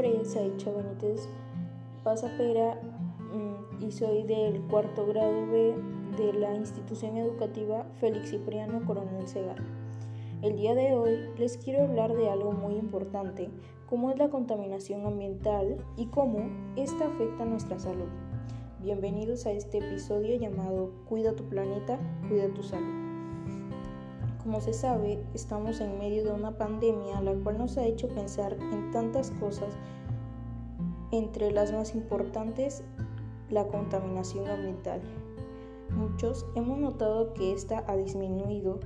Saicha Benítez Pasapera mm, y soy del cuarto grado B de la institución educativa Félix Cipriano Coronel Segarra. El día de hoy les quiero hablar de algo muy importante, como es la contaminación ambiental y cómo esta afecta nuestra salud. Bienvenidos a este episodio llamado Cuida tu planeta, cuida tu salud. Como se sabe, estamos en medio de una pandemia la cual nos ha hecho pensar en tantas cosas, entre las más importantes, la contaminación ambiental. Muchos hemos notado que esta ha disminuido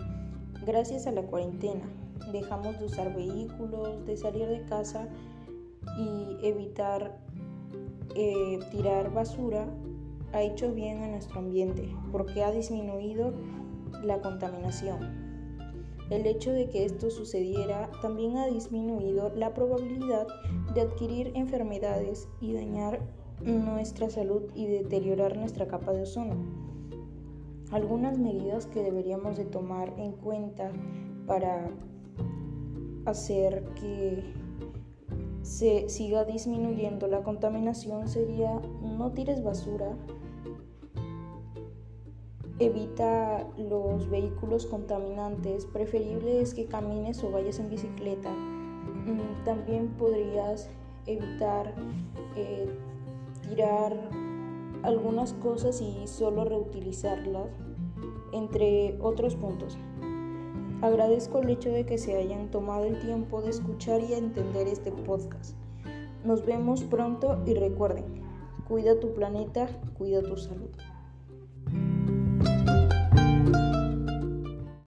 gracias a la cuarentena. Dejamos de usar vehículos, de salir de casa y evitar eh, tirar basura ha hecho bien a nuestro ambiente porque ha disminuido la contaminación. El hecho de que esto sucediera también ha disminuido la probabilidad de adquirir enfermedades y dañar nuestra salud y deteriorar nuestra capa de ozono. Algunas medidas que deberíamos de tomar en cuenta para hacer que se siga disminuyendo la contaminación sería no tires basura, evita los vehículos contaminantes, preferible es que camines o vayas en bicicleta. Mm, también podrías evitar eh, tirar algunas cosas y solo reutilizarlas, entre otros puntos. Agradezco el hecho de que se hayan tomado el tiempo de escuchar y entender este podcast. Nos vemos pronto y recuerden, cuida tu planeta, cuida tu salud.